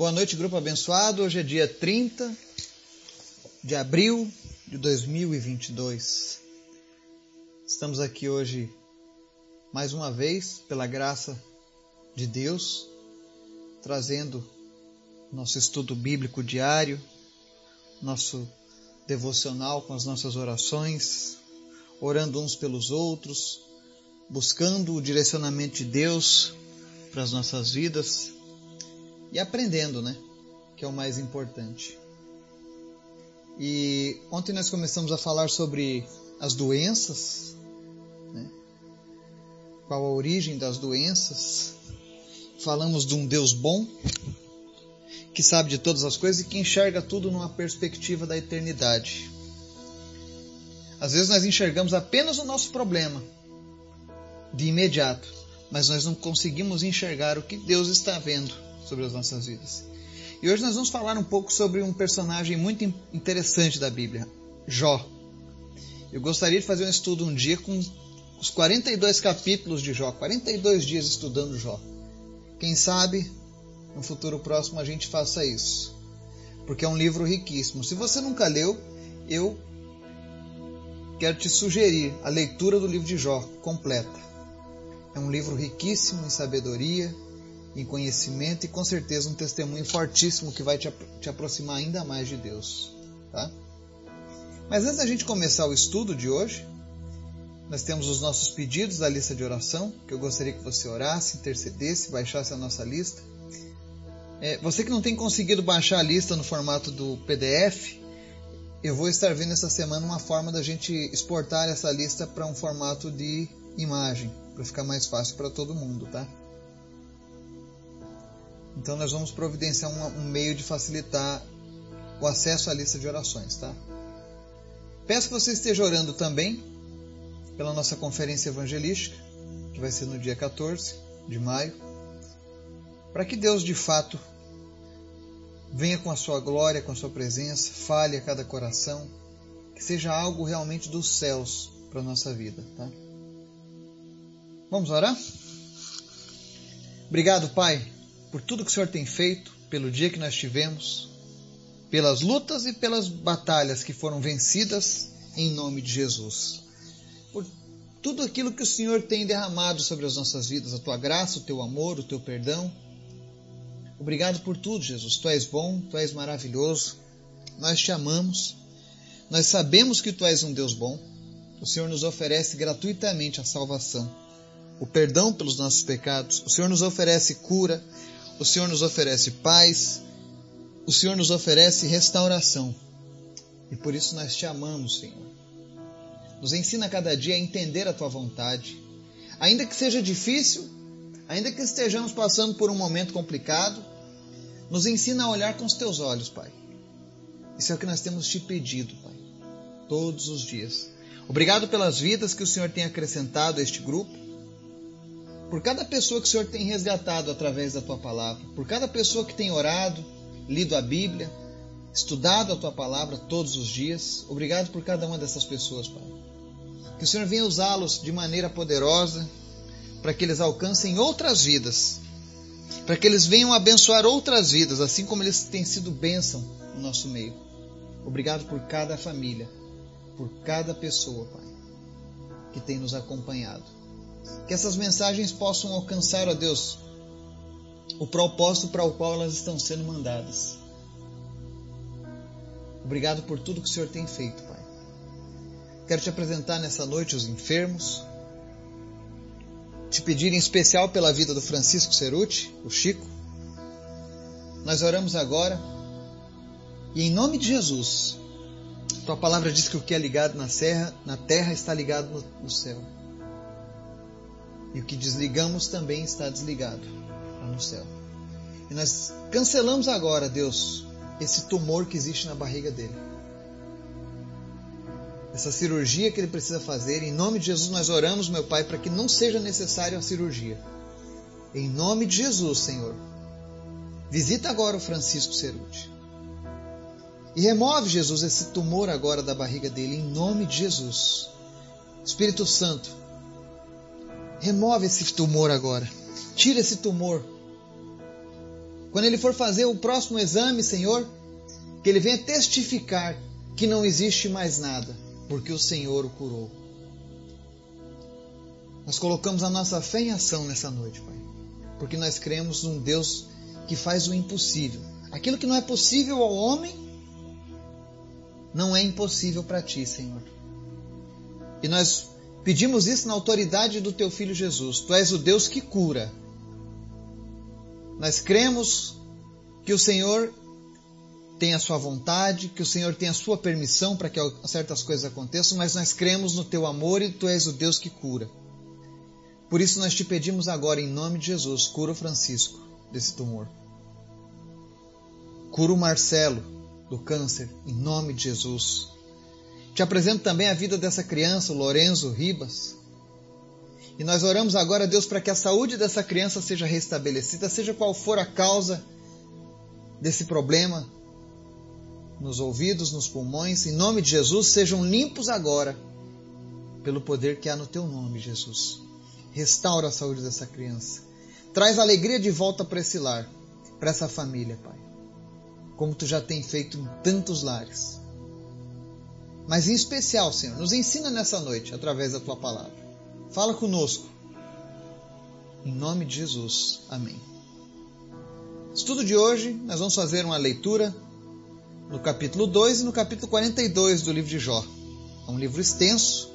Boa noite, grupo abençoado. Hoje é dia 30 de abril de 2022. Estamos aqui hoje mais uma vez, pela graça de Deus, trazendo nosso estudo bíblico diário, nosso devocional com as nossas orações, orando uns pelos outros, buscando o direcionamento de Deus para as nossas vidas e aprendendo, né? Que é o mais importante. E ontem nós começamos a falar sobre as doenças, né? qual a origem das doenças. Falamos de um Deus bom, que sabe de todas as coisas e que enxerga tudo numa perspectiva da eternidade. Às vezes nós enxergamos apenas o nosso problema de imediato, mas nós não conseguimos enxergar o que Deus está vendo sobre as nossas vidas. E hoje nós vamos falar um pouco sobre um personagem muito interessante da Bíblia, Jó. Eu gostaria de fazer um estudo um dia com os 42 capítulos de Jó, 42 dias estudando Jó. Quem sabe no futuro próximo a gente faça isso, porque é um livro riquíssimo. Se você nunca leu, eu quero te sugerir a leitura do livro de Jó completa. É um livro riquíssimo em sabedoria, em conhecimento e com certeza um testemunho fortíssimo que vai te, te aproximar ainda mais de Deus. Tá? Mas antes da gente começar o estudo de hoje, nós temos os nossos pedidos da lista de oração, que eu gostaria que você orasse, intercedesse, baixasse a nossa lista. É, você que não tem conseguido baixar a lista no formato do PDF, eu vou estar vendo essa semana uma forma da gente exportar essa lista para um formato de imagem, para ficar mais fácil para todo mundo, tá? Então nós vamos providenciar um, um meio de facilitar o acesso à lista de orações, tá? Peço que você esteja orando também pela nossa conferência evangelística, que vai ser no dia 14 de maio, para que Deus de fato venha com a sua glória, com a sua presença, fale a cada coração, que seja algo realmente dos céus para a nossa vida, tá? Vamos orar? Obrigado, Pai, por tudo que o Senhor tem feito, pelo dia que nós tivemos, pelas lutas e pelas batalhas que foram vencidas em nome de Jesus. Por tudo aquilo que o Senhor tem derramado sobre as nossas vidas, a tua graça, o teu amor, o teu perdão. Obrigado por tudo, Jesus. Tu és bom, tu és maravilhoso. Nós te amamos. Nós sabemos que tu és um Deus bom. O Senhor nos oferece gratuitamente a salvação, o perdão pelos nossos pecados. O Senhor nos oferece cura, o Senhor nos oferece paz, o Senhor nos oferece restauração. E por isso nós te amamos, Senhor. Nos ensina cada dia a entender a tua vontade. Ainda que seja difícil, ainda que estejamos passando por um momento complicado, nos ensina a olhar com os teus olhos, Pai. Isso é o que nós temos te pedido, Pai, todos os dias. Obrigado pelas vidas que o Senhor tem acrescentado a este grupo por cada pessoa que o Senhor tem resgatado através da tua palavra, por cada pessoa que tem orado, lido a Bíblia, estudado a tua palavra todos os dias. Obrigado por cada uma dessas pessoas, Pai. Que o Senhor venha usá-los de maneira poderosa para que eles alcancem outras vidas, para que eles venham abençoar outras vidas, assim como eles têm sido bênção no nosso meio. Obrigado por cada família, por cada pessoa, Pai, que tem nos acompanhado que essas mensagens possam alcançar, ó Deus, o propósito para o qual elas estão sendo mandadas. Obrigado por tudo que o Senhor tem feito, Pai. Quero te apresentar nessa noite os enfermos, te pedir em especial pela vida do Francisco Ceruti, o Chico. Nós oramos agora e em nome de Jesus, tua palavra diz que o que é ligado na terra, na terra está ligado no, no céu. E o que desligamos também está desligado lá no céu. E nós cancelamos agora, Deus, esse tumor que existe na barriga dele. Essa cirurgia que ele precisa fazer. Em nome de Jesus, nós oramos, meu Pai, para que não seja necessária a cirurgia. Em nome de Jesus, Senhor. Visita agora o Francisco Ceruti. E remove, Jesus, esse tumor agora da barriga dele, em nome de Jesus. Espírito Santo, Remove esse tumor agora. Tira esse tumor. Quando ele for fazer o próximo exame, Senhor, que ele venha testificar que não existe mais nada, porque o Senhor o curou. Nós colocamos a nossa fé em ação nessa noite, Pai, porque nós cremos num Deus que faz o impossível. Aquilo que não é possível ao homem, não é impossível para ti, Senhor. E nós pedimos isso na autoridade do teu filho Jesus. Tu és o Deus que cura. Nós cremos que o Senhor tem a sua vontade, que o Senhor tem a sua permissão para que certas coisas aconteçam, mas nós cremos no teu amor e tu és o Deus que cura. Por isso nós te pedimos agora, em nome de Jesus, cura o Francisco desse tumor. Cura o Marcelo do câncer, em nome de Jesus. Te apresento também a vida dessa criança, Lorenzo Ribas. E nós oramos agora, Deus, para que a saúde dessa criança seja restabelecida, seja qual for a causa desse problema, nos ouvidos, nos pulmões, em nome de Jesus, sejam limpos agora, pelo poder que há no teu nome, Jesus. Restaura a saúde dessa criança. Traz alegria de volta para esse lar, para essa família, Pai. Como tu já tem feito em tantos lares. Mas em especial, Senhor, nos ensina nessa noite através da tua palavra. Fala conosco. Em nome de Jesus. Amém. Estudo de hoje, nós vamos fazer uma leitura no capítulo 2 e no capítulo 42 do livro de Jó. É um livro extenso,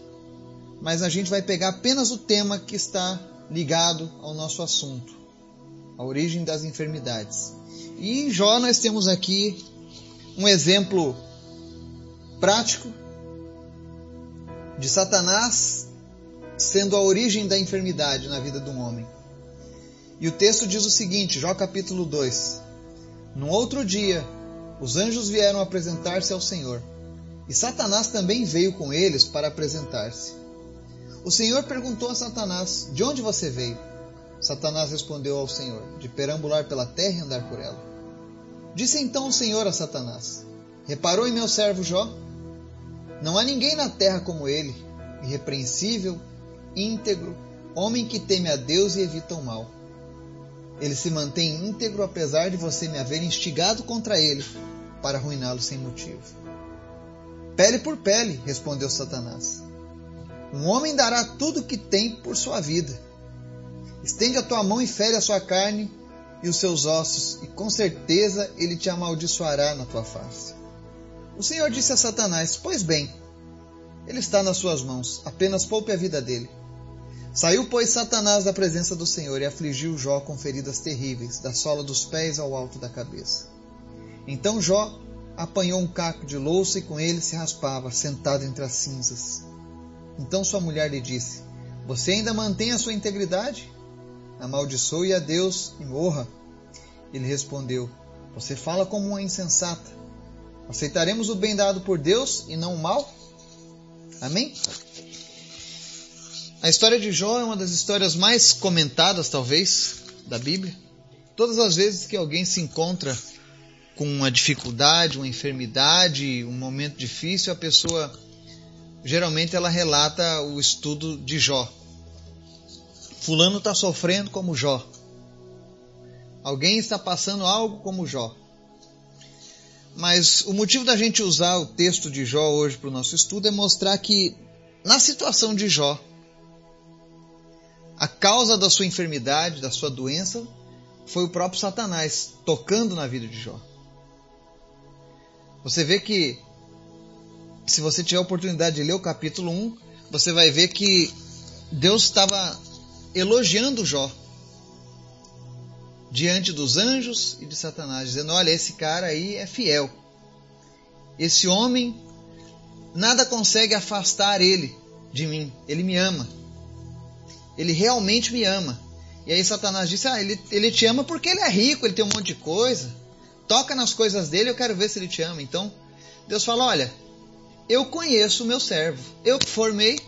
mas a gente vai pegar apenas o tema que está ligado ao nosso assunto, a origem das enfermidades. E em Jó nós temos aqui um exemplo prático de Satanás sendo a origem da enfermidade na vida de um homem. E o texto diz o seguinte, Jó capítulo 2: Num outro dia, os anjos vieram apresentar-se ao Senhor, e Satanás também veio com eles para apresentar-se. O Senhor perguntou a Satanás: De onde você veio? Satanás respondeu ao Senhor: De perambular pela terra e andar por ela. Disse então o Senhor a Satanás: Reparou em meu servo Jó? Não há ninguém na terra como ele, irrepreensível, íntegro, homem que teme a Deus e evita o mal. Ele se mantém íntegro apesar de você me haver instigado contra ele para arruiná-lo sem motivo. Pele por pele, respondeu Satanás. Um homem dará tudo o que tem por sua vida. Estende a tua mão e fere a sua carne e os seus ossos, e com certeza ele te amaldiçoará na tua face. O Senhor disse a Satanás: Pois bem, ele está nas suas mãos, apenas poupe a vida dele. Saiu, pois, Satanás da presença do Senhor e afligiu Jó com feridas terríveis, da sola dos pés ao alto da cabeça. Então Jó apanhou um caco de louça e com ele se raspava, sentado entre as cinzas. Então sua mulher lhe disse: Você ainda mantém a sua integridade? Amaldiçoe a Deus e morra. Ele respondeu: Você fala como uma insensata. Aceitaremos o bem dado por Deus e não o mal? Amém? A história de Jó é uma das histórias mais comentadas, talvez, da Bíblia. Todas as vezes que alguém se encontra com uma dificuldade, uma enfermidade, um momento difícil, a pessoa geralmente ela relata o estudo de Jó. Fulano está sofrendo como Jó. Alguém está passando algo como Jó. Mas o motivo da gente usar o texto de Jó hoje para o nosso estudo é mostrar que na situação de Jó, a causa da sua enfermidade, da sua doença, foi o próprio Satanás tocando na vida de Jó. Você vê que, se você tiver a oportunidade de ler o capítulo 1, você vai ver que Deus estava elogiando Jó diante dos anjos e de Satanás, dizendo: Olha, esse cara aí é fiel. Esse homem, nada consegue afastar ele de mim. Ele me ama. Ele realmente me ama. E aí Satanás disse: Ah, ele, ele te ama porque ele é rico, ele tem um monte de coisa. Toca nas coisas dele, eu quero ver se ele te ama. Então, Deus fala: Olha, eu conheço o meu servo, eu formei,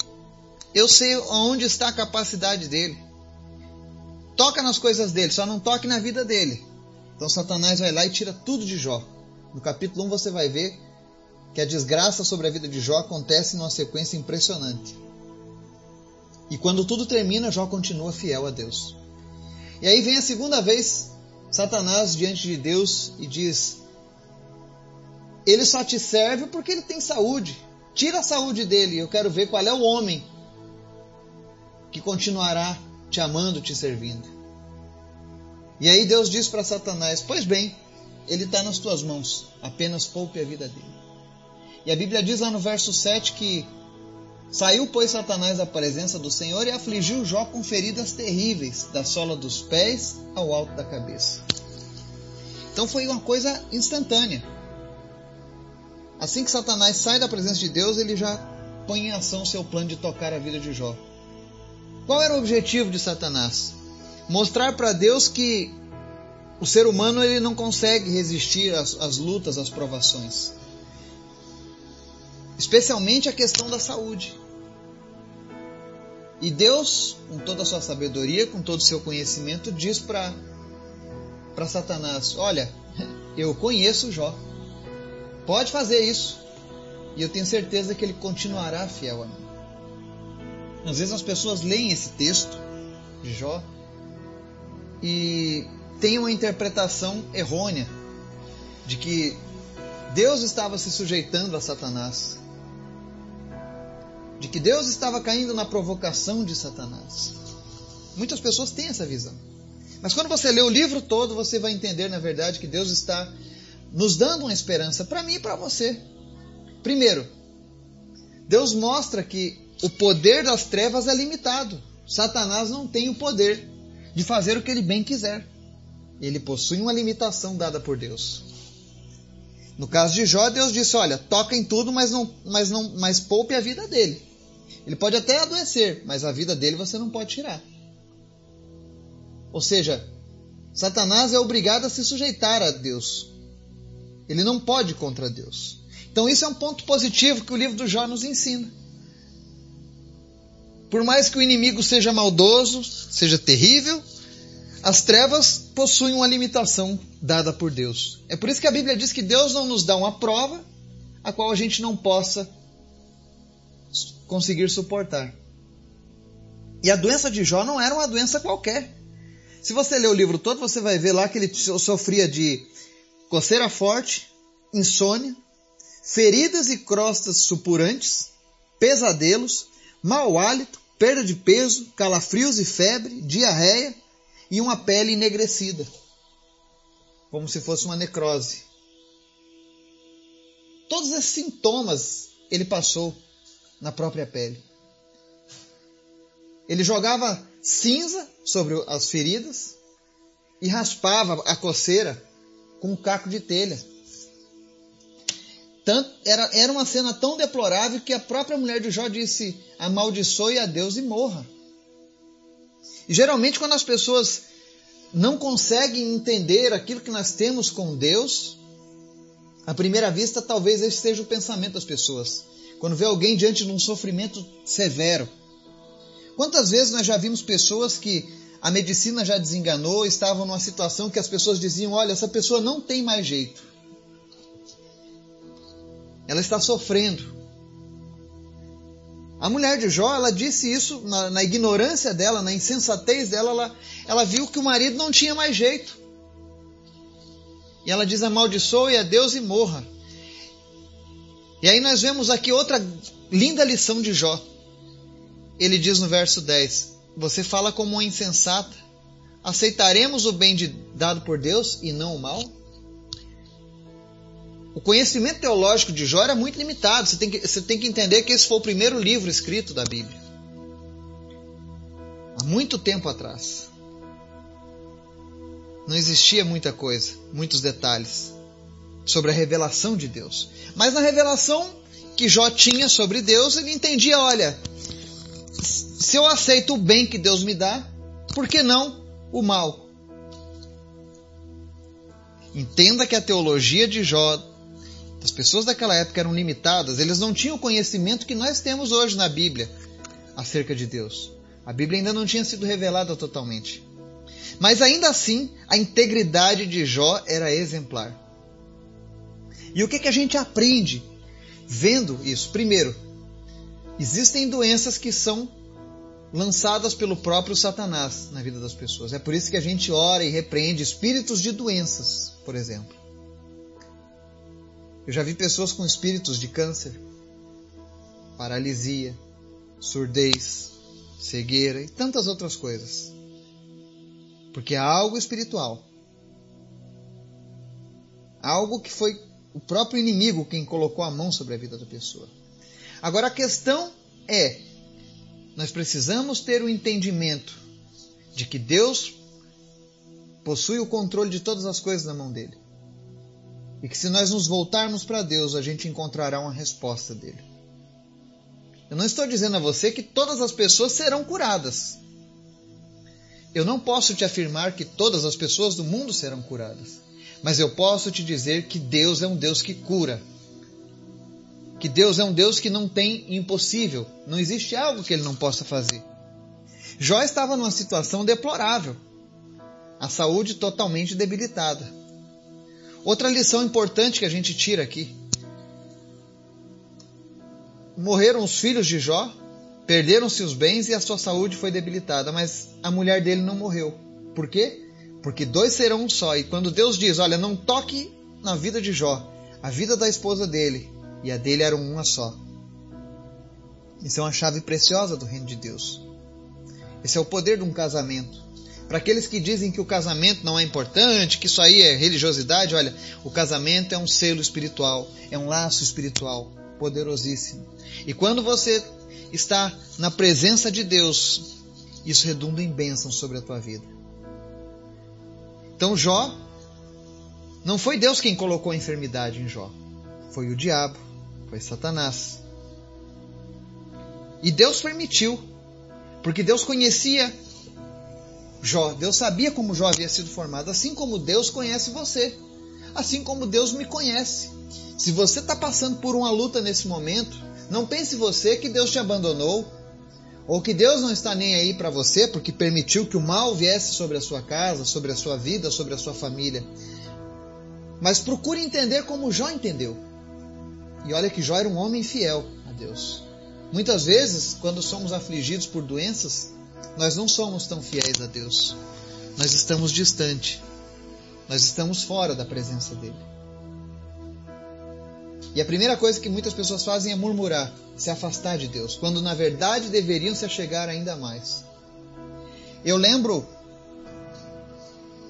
eu sei onde está a capacidade dele. Toca nas coisas dele, só não toque na vida dele. Então Satanás vai lá e tira tudo de Jó. No capítulo 1 você vai ver que a desgraça sobre a vida de Jó acontece numa sequência impressionante. E quando tudo termina, Jó continua fiel a Deus. E aí vem a segunda vez Satanás diante de Deus e diz: Ele só te serve porque ele tem saúde. Tira a saúde dele, eu quero ver qual é o homem que continuará te amando, te servindo. E aí Deus diz para Satanás: Pois bem, ele está nas tuas mãos, apenas poupe a vida dele. E a Bíblia diz lá no verso 7 que Saiu, pois, Satanás da presença do Senhor e afligiu Jó com feridas terríveis, da sola dos pés ao alto da cabeça. Então foi uma coisa instantânea. Assim que Satanás sai da presença de Deus, ele já põe em ação seu plano de tocar a vida de Jó. Qual era o objetivo de Satanás? Mostrar para Deus que o ser humano ele não consegue resistir às, às lutas, às provações especialmente a questão da saúde. E Deus, com toda a sua sabedoria, com todo o seu conhecimento, diz para Satanás: Olha, eu conheço Jó, pode fazer isso, e eu tenho certeza que ele continuará fiel a mim. Às vezes as pessoas leem esse texto de Jó e têm uma interpretação errônea de que Deus estava se sujeitando a Satanás de que Deus estava caindo na provocação de Satanás. Muitas pessoas têm essa visão. Mas quando você lê o livro todo, você vai entender, na verdade, que Deus está nos dando uma esperança para mim e para você. Primeiro, Deus mostra que o poder das trevas é limitado. Satanás não tem o poder de fazer o que ele bem quiser. Ele possui uma limitação dada por Deus. No caso de Jó, Deus disse: Olha, toca em tudo, mas não, mas não, mas poupe a vida dele. Ele pode até adoecer, mas a vida dele você não pode tirar. Ou seja, Satanás é obrigado a se sujeitar a Deus. Ele não pode contra Deus. Então, isso é um ponto positivo que o livro do Jó nos ensina. Por mais que o inimigo seja maldoso, seja terrível, as trevas possuem uma limitação dada por Deus. É por isso que a Bíblia diz que Deus não nos dá uma prova a qual a gente não possa conseguir suportar. E a doença de Jó não era uma doença qualquer. Se você ler o livro todo, você vai ver lá que ele sofria de coceira forte, insônia, feridas e crostas supurantes, pesadelos, mau hálito, perda de peso, calafrios e febre, diarreia e uma pele enegrecida, como se fosse uma necrose. Todos esses sintomas ele passou na própria pele. Ele jogava cinza sobre as feridas e raspava a coceira com um caco de telha. Tanto, era, era uma cena tão deplorável que a própria mulher de Jó disse: amaldiçoe a Deus e morra. E geralmente, quando as pessoas não conseguem entender aquilo que nós temos com Deus, à primeira vista, talvez esse seja o pensamento das pessoas. Quando vê alguém diante de um sofrimento severo. Quantas vezes nós já vimos pessoas que a medicina já desenganou, estavam numa situação que as pessoas diziam: olha, essa pessoa não tem mais jeito. Ela está sofrendo. A mulher de Jó, ela disse isso na, na ignorância dela, na insensatez dela, ela, ela viu que o marido não tinha mais jeito. E ela diz: amaldiçoe a Deus e morra. E aí nós vemos aqui outra linda lição de Jó. Ele diz no verso 10: Você fala como uma insensata. Aceitaremos o bem de, dado por Deus e não o mal? O conhecimento teológico de Jó era muito limitado. Você tem, que, você tem que entender que esse foi o primeiro livro escrito da Bíblia. Há muito tempo atrás. Não existia muita coisa, muitos detalhes sobre a revelação de Deus. Mas na revelação que Jó tinha sobre Deus, ele entendia: olha, se eu aceito o bem que Deus me dá, por que não o mal? Entenda que a teologia de Jó, as pessoas daquela época eram limitadas, eles não tinham o conhecimento que nós temos hoje na Bíblia acerca de Deus. A Bíblia ainda não tinha sido revelada totalmente. Mas ainda assim, a integridade de Jó era exemplar. E o que, que a gente aprende vendo isso? Primeiro, existem doenças que são lançadas pelo próprio Satanás na vida das pessoas. É por isso que a gente ora e repreende espíritos de doenças, por exemplo. Eu já vi pessoas com espíritos de câncer, paralisia, surdez, cegueira e tantas outras coisas. Porque é algo espiritual. Algo que foi o próprio inimigo quem colocou a mão sobre a vida da pessoa. Agora a questão é: nós precisamos ter o entendimento de que Deus possui o controle de todas as coisas na mão dele. E que se nós nos voltarmos para Deus, a gente encontrará uma resposta dele. Eu não estou dizendo a você que todas as pessoas serão curadas. Eu não posso te afirmar que todas as pessoas do mundo serão curadas. Mas eu posso te dizer que Deus é um Deus que cura. Que Deus é um Deus que não tem impossível. Não existe algo que ele não possa fazer. Jó estava numa situação deplorável. A saúde totalmente debilitada. Outra lição importante que a gente tira aqui. Morreram os filhos de Jó, perderam-se os bens e a sua saúde foi debilitada, mas a mulher dele não morreu. Por quê? Porque dois serão um só. E quando Deus diz: Olha, não toque na vida de Jó, a vida da esposa dele e a dele eram uma só. Isso é uma chave preciosa do reino de Deus. Esse é o poder de um casamento. Para aqueles que dizem que o casamento não é importante, que isso aí é religiosidade, olha, o casamento é um selo espiritual, é um laço espiritual poderosíssimo. E quando você está na presença de Deus, isso redunda em bênção sobre a tua vida. Então Jó, não foi Deus quem colocou a enfermidade em Jó, foi o diabo, foi Satanás. E Deus permitiu, porque Deus conhecia Jó, Deus sabia como Jó havia sido formado, assim como Deus conhece você, assim como Deus me conhece. Se você está passando por uma luta nesse momento, não pense você que Deus te abandonou, ou que Deus não está nem aí para você porque permitiu que o mal viesse sobre a sua casa, sobre a sua vida, sobre a sua família. Mas procure entender como Jó entendeu. E olha que Jó era um homem fiel a Deus. Muitas vezes, quando somos afligidos por doenças, nós não somos tão fiéis a Deus. Nós estamos distante. Nós estamos fora da presença dele. E a primeira coisa que muitas pessoas fazem é murmurar, se afastar de Deus, quando na verdade deveriam se achegar ainda mais. Eu lembro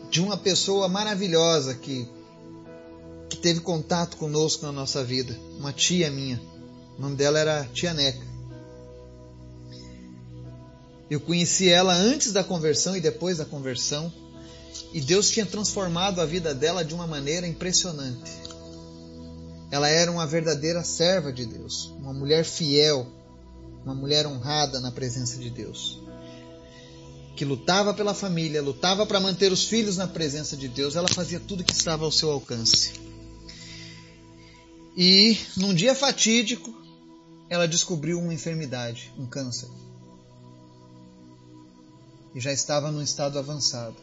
de uma pessoa maravilhosa que, que teve contato conosco na nossa vida, uma tia minha. O nome dela era Tia Neca. Eu conheci ela antes da conversão e depois da conversão, e Deus tinha transformado a vida dela de uma maneira impressionante. Ela era uma verdadeira serva de Deus, uma mulher fiel, uma mulher honrada na presença de Deus. Que lutava pela família, lutava para manter os filhos na presença de Deus, ela fazia tudo que estava ao seu alcance. E num dia fatídico, ela descobriu uma enfermidade, um câncer. E já estava num estado avançado.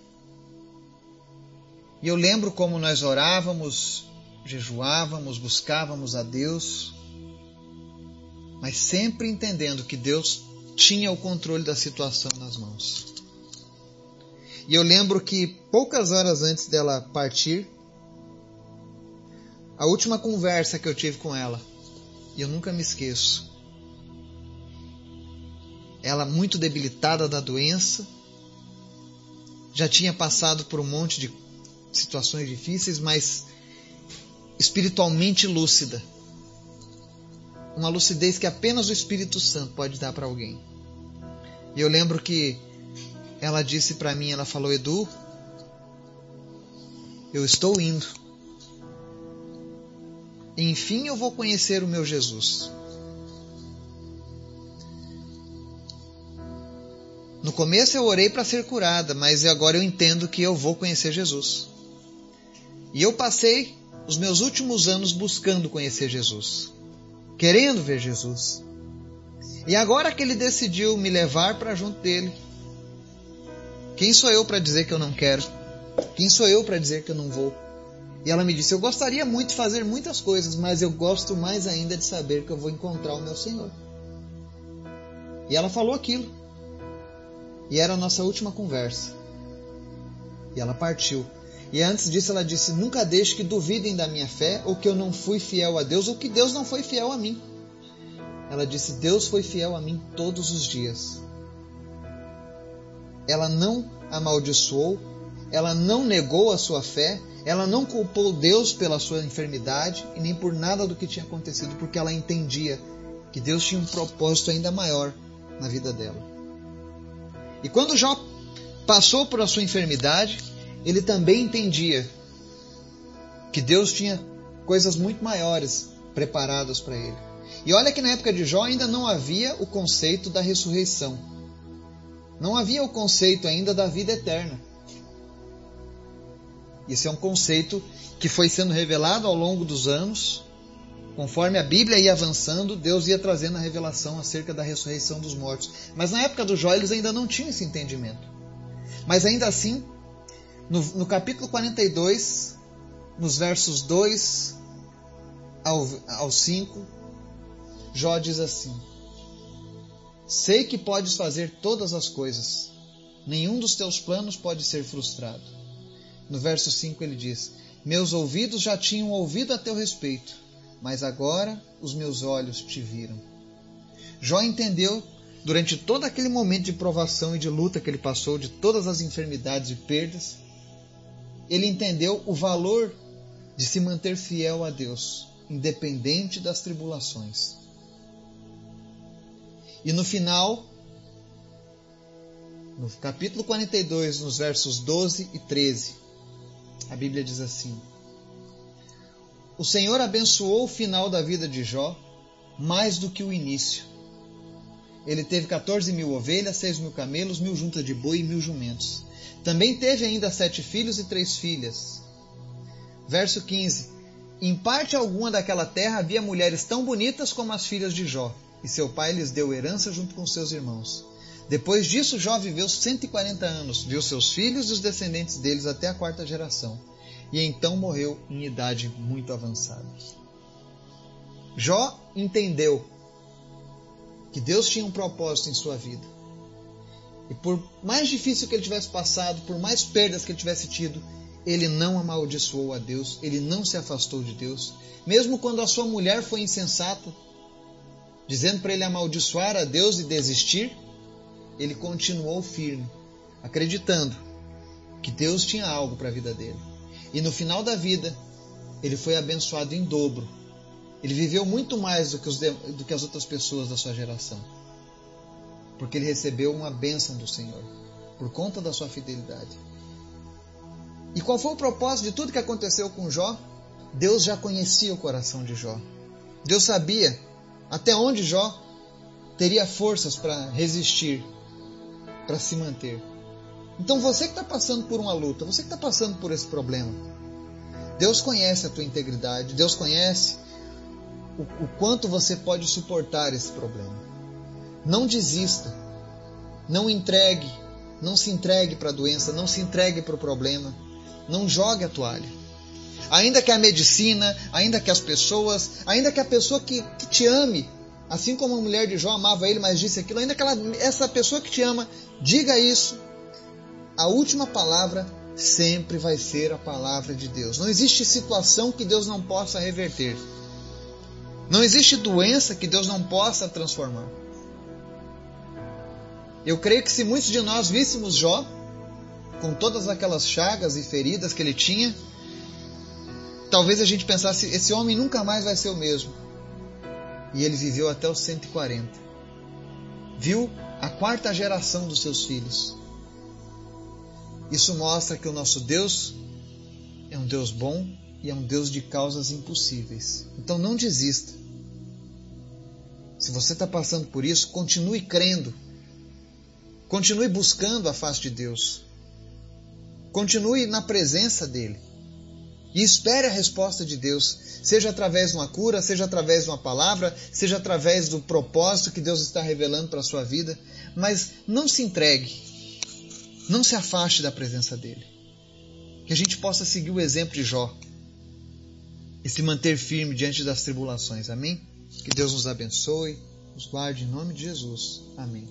E eu lembro como nós orávamos jejuávamos, buscávamos a Deus, mas sempre entendendo que Deus tinha o controle da situação nas mãos. E eu lembro que poucas horas antes dela partir, a última conversa que eu tive com ela, e eu nunca me esqueço, ela muito debilitada da doença, já tinha passado por um monte de situações difíceis, mas espiritualmente lúcida. Uma lucidez que apenas o Espírito Santo pode dar para alguém. E eu lembro que ela disse para mim, ela falou: "Edu, eu estou indo. Enfim eu vou conhecer o meu Jesus." Começo eu orei para ser curada, mas agora eu entendo que eu vou conhecer Jesus. E eu passei os meus últimos anos buscando conhecer Jesus, querendo ver Jesus. E agora que ele decidiu me levar para junto dele, quem sou eu para dizer que eu não quero? Quem sou eu para dizer que eu não vou? E ela me disse: Eu gostaria muito de fazer muitas coisas, mas eu gosto mais ainda de saber que eu vou encontrar o meu Senhor. E ela falou aquilo. E era a nossa última conversa. E ela partiu. E antes disso ela disse: Nunca deixe que duvidem da minha fé, ou que eu não fui fiel a Deus, ou que Deus não foi fiel a mim. Ela disse: Deus foi fiel a mim todos os dias. Ela não amaldiçoou, ela não negou a sua fé, ela não culpou Deus pela sua enfermidade e nem por nada do que tinha acontecido, porque ela entendia que Deus tinha um propósito ainda maior na vida dela. E quando Jó passou por a sua enfermidade, ele também entendia que Deus tinha coisas muito maiores preparadas para ele. E olha que na época de Jó ainda não havia o conceito da ressurreição. Não havia o conceito ainda da vida eterna. Isso é um conceito que foi sendo revelado ao longo dos anos. Conforme a Bíblia ia avançando, Deus ia trazendo a revelação acerca da ressurreição dos mortos. Mas na época do Jó, eles ainda não tinham esse entendimento. Mas ainda assim, no, no capítulo 42, nos versos 2 ao, ao 5, Jó diz assim: Sei que podes fazer todas as coisas, nenhum dos teus planos pode ser frustrado. No verso 5 ele diz: Meus ouvidos já tinham ouvido a teu respeito, mas agora os meus olhos te viram. Jó entendeu durante todo aquele momento de provação e de luta que ele passou, de todas as enfermidades e perdas, ele entendeu o valor de se manter fiel a Deus, independente das tribulações. E no final, no capítulo 42, nos versos 12 e 13, a Bíblia diz assim: O Senhor abençoou o final da vida de Jó mais do que o início ele teve 14 mil ovelhas, 6 mil camelos, mil juntas de boi e mil jumentos. Também teve ainda sete filhos e três filhas. Verso 15: Em parte alguma daquela terra havia mulheres tão bonitas como as filhas de Jó, e seu pai lhes deu herança junto com seus irmãos. Depois disso, Jó viveu 140 anos, viu seus filhos e os descendentes deles até a quarta geração, e então morreu em idade muito avançada. Jó entendeu que Deus tinha um propósito em sua vida. E por mais difícil que ele tivesse passado, por mais perdas que ele tivesse tido, ele não amaldiçoou a Deus, ele não se afastou de Deus. Mesmo quando a sua mulher foi insensata, dizendo para ele amaldiçoar a Deus e desistir, ele continuou firme, acreditando que Deus tinha algo para a vida dele. E no final da vida, ele foi abençoado em dobro ele viveu muito mais do que, os, do que as outras pessoas da sua geração. Porque ele recebeu uma bênção do Senhor, por conta da sua fidelidade. E qual foi o propósito de tudo que aconteceu com Jó? Deus já conhecia o coração de Jó. Deus sabia até onde Jó teria forças para resistir, para se manter. Então você que está passando por uma luta, você que está passando por esse problema, Deus conhece a tua integridade, Deus conhece o, o quanto você pode suportar esse problema. Não desista. Não entregue. Não se entregue para a doença. Não se entregue para o problema. Não jogue a toalha. Ainda que a medicina, ainda que as pessoas, ainda que a pessoa que, que te ame, assim como a mulher de Jó amava ele, mas disse aquilo, ainda que ela, essa pessoa que te ama diga isso, a última palavra sempre vai ser a palavra de Deus. Não existe situação que Deus não possa reverter. Não existe doença que Deus não possa transformar. Eu creio que se muitos de nós víssemos Jó, com todas aquelas chagas e feridas que ele tinha, talvez a gente pensasse: esse homem nunca mais vai ser o mesmo. E ele viveu até os 140. Viu a quarta geração dos seus filhos. Isso mostra que o nosso Deus é um Deus bom e é um Deus de causas impossíveis. Então não desista. Se você está passando por isso, continue crendo. Continue buscando a face de Deus. Continue na presença dEle. E espere a resposta de Deus, seja através de uma cura, seja através de uma palavra, seja através do propósito que Deus está revelando para a sua vida. Mas não se entregue. Não se afaste da presença dEle. Que a gente possa seguir o exemplo de Jó e se manter firme diante das tribulações. Amém? Que Deus nos abençoe, nos guarde em nome de Jesus. Amém.